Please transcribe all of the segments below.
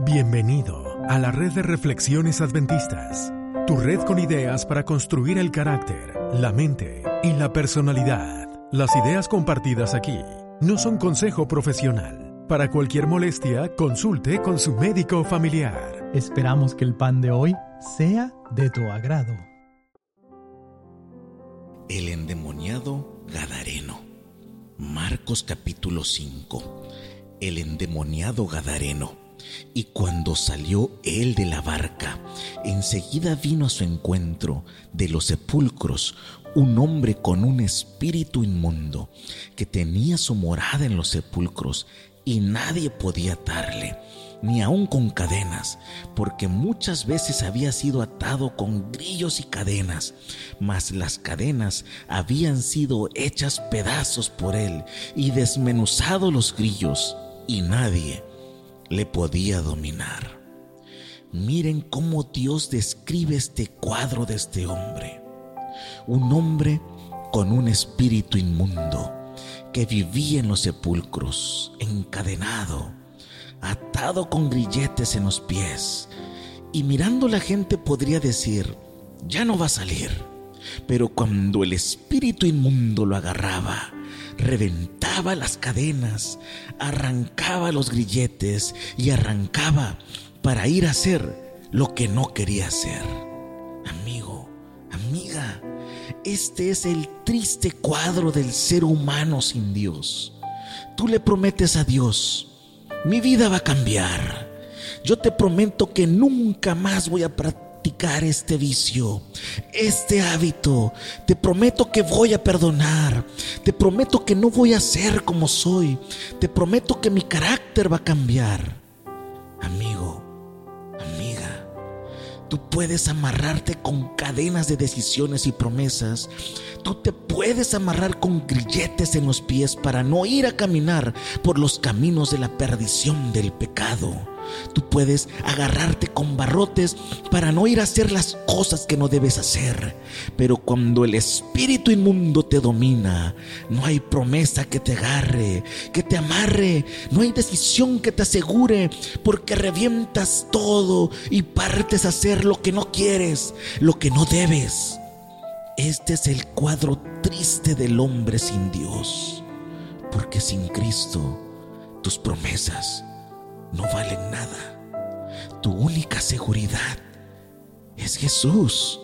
Bienvenido a la red de reflexiones adventistas, tu red con ideas para construir el carácter, la mente y la personalidad. Las ideas compartidas aquí no son consejo profesional. Para cualquier molestia, consulte con su médico familiar. Esperamos que el pan de hoy sea de tu agrado. El endemoniado Gadareno. Marcos capítulo 5. El endemoniado Gadareno. Y cuando salió él de la barca, enseguida vino a su encuentro de los sepulcros un hombre con un espíritu inmundo, que tenía su morada en los sepulcros, y nadie podía atarle, ni aun con cadenas, porque muchas veces había sido atado con grillos y cadenas, mas las cadenas habían sido hechas pedazos por él, y desmenuzado los grillos, y nadie le podía dominar. Miren cómo Dios describe este cuadro de este hombre. Un hombre con un espíritu inmundo que vivía en los sepulcros, encadenado, atado con grilletes en los pies. Y mirando la gente podría decir, ya no va a salir. Pero cuando el espíritu inmundo lo agarraba, reventaba las cadenas, arrancaba los grilletes y arrancaba para ir a hacer lo que no quería hacer. Amigo, amiga, este es el triste cuadro del ser humano sin Dios. Tú le prometes a Dios, mi vida va a cambiar. Yo te prometo que nunca más voy a este vicio, este hábito. Te prometo que voy a perdonar. Te prometo que no voy a ser como soy. Te prometo que mi carácter va a cambiar. Amigo, amiga, tú puedes amarrarte con cadenas de decisiones y promesas. Tú te puedes amarrar con grilletes en los pies para no ir a caminar por los caminos de la perdición del pecado. Tú puedes agarrarte con barrotes para no ir a hacer las cosas que no debes hacer. Pero cuando el espíritu inmundo te domina, no hay promesa que te agarre, que te amarre, no hay decisión que te asegure, porque revientas todo y partes a hacer lo que no quieres, lo que no debes. Este es el cuadro triste del hombre sin Dios, porque sin Cristo tus promesas no valen nada. Tu única seguridad es Jesús.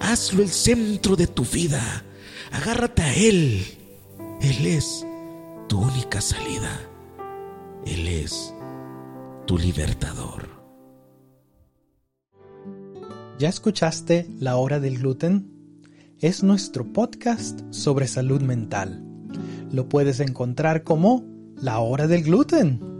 Hazlo el centro de tu vida. Agárrate a Él. Él es tu única salida. Él es tu libertador. ¿Ya escuchaste La Hora del Gluten? Es nuestro podcast sobre salud mental. Lo puedes encontrar como La Hora del Gluten